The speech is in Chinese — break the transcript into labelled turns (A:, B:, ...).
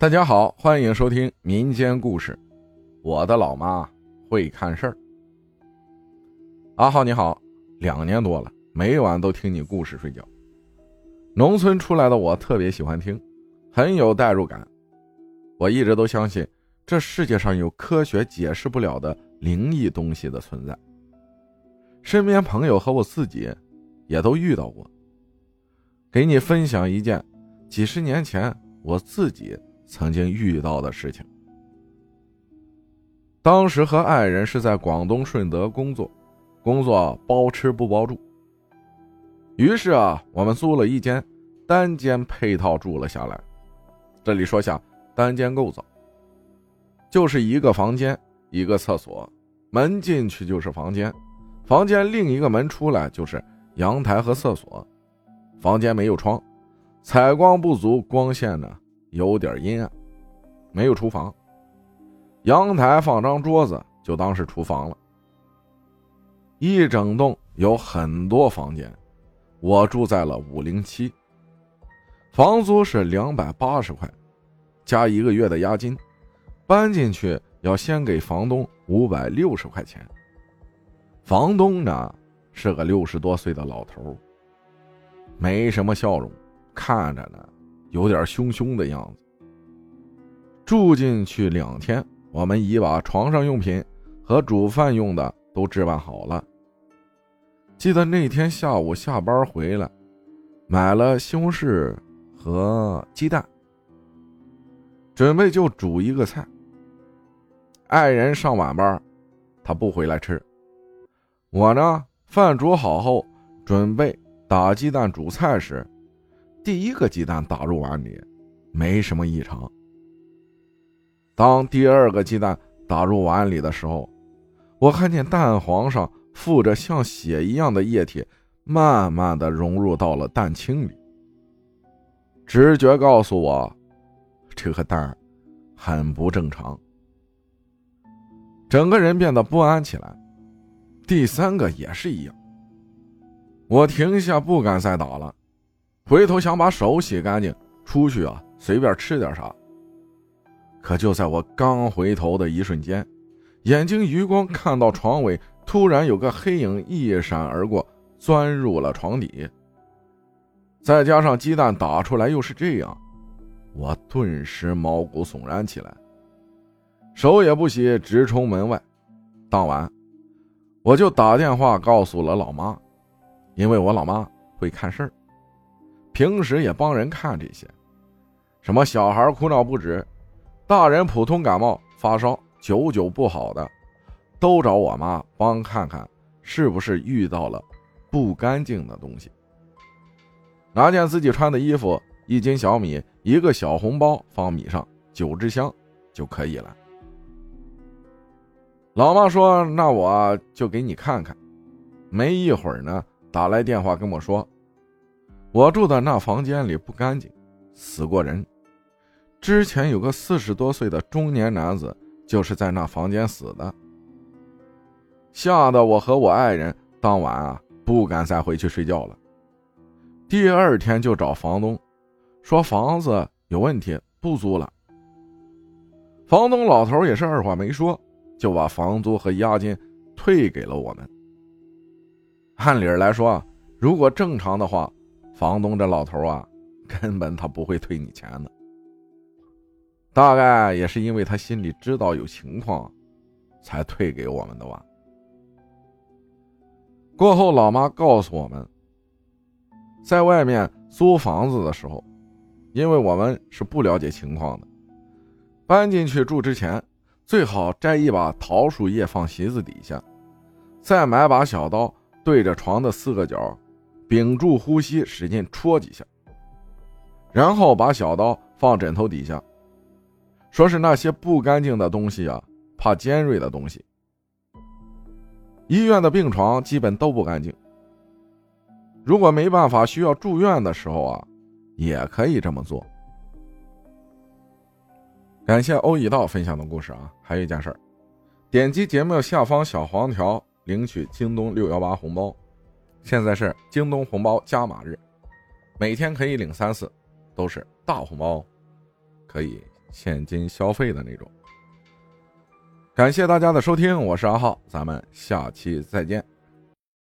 A: 大家好，欢迎收听民间故事。我的老妈会看事儿。阿浩你好，两年多了，每晚都听你故事睡觉。农村出来的我特别喜欢听，很有代入感。我一直都相信这世界上有科学解释不了的灵异东西的存在。身边朋友和我自己也都遇到过。给你分享一件几十年前我自己。曾经遇到的事情。当时和爱人是在广东顺德工作，工作包吃不包住。于是啊，我们租了一间单间配套住了下来。这里说下单间构造，就是一个房间，一个厕所，门进去就是房间，房间另一个门出来就是阳台和厕所。房间没有窗，采光不足，光线呢？有点阴暗，没有厨房。阳台放张桌子，就当是厨房了。一整栋有很多房间，我住在了五零七，房租是两百八十块，加一个月的押金。搬进去要先给房东五百六十块钱。房东呢是个六十多岁的老头，没什么笑容，看着呢。有点凶凶的样子。住进去两天，我们已把床上用品和煮饭用的都置办好了。记得那天下午下班回来，买了西红柿和鸡蛋，准备就煮一个菜。爱人上晚班，他不回来吃。我呢，饭煮好后，准备打鸡蛋煮菜时。第一个鸡蛋打入碗里，没什么异常。当第二个鸡蛋打入碗里的时候，我看见蛋黄上附着像血一样的液体，慢慢的融入到了蛋清里。直觉告诉我，这个蛋很不正常，整个人变得不安起来。第三个也是一样，我停下，不敢再打了。回头想把手洗干净，出去啊，随便吃点啥。可就在我刚回头的一瞬间，眼睛余光看到床尾突然有个黑影一闪而过，钻入了床底。再加上鸡蛋打出来又是这样，我顿时毛骨悚然起来，手也不洗，直冲门外。当晚，我就打电话告诉了老妈，因为我老妈会看事儿。平时也帮人看这些，什么小孩哭闹不止，大人普通感冒发烧久久不好的，都找我妈帮看看是不是遇到了不干净的东西。拿件自己穿的衣服，一斤小米，一个小红包放米上，九支香就可以了。老妈说：“那我就给你看看。”没一会儿呢，打来电话跟我说。我住的那房间里不干净，死过人。之前有个四十多岁的中年男子，就是在那房间死的。吓得我和我爱人当晚啊不敢再回去睡觉了。第二天就找房东，说房子有问题，不租了。房东老头也是二话没说，就把房租和押金退给了我们。按理来说，如果正常的话。房东这老头啊，根本他不会退你钱的。大概也是因为他心里知道有情况，才退给我们的吧。过后，老妈告诉我们，在外面租房子的时候，因为我们是不了解情况的，搬进去住之前，最好摘一把桃树叶放席子底下，再买把小刀对着床的四个角。屏住呼吸，使劲戳几下，然后把小刀放枕头底下。说是那些不干净的东西啊，怕尖锐的东西。医院的病床基本都不干净。如果没办法需要住院的时候啊，也可以这么做。感谢欧一道分享的故事啊，还有一件事儿，点击节目下方小黄条领取京东六幺八红包。现在是京东红包加码日，每天可以领三次，都是大红包，可以现金消费的那种。感谢大家的收听，我是阿浩，咱们下期再见。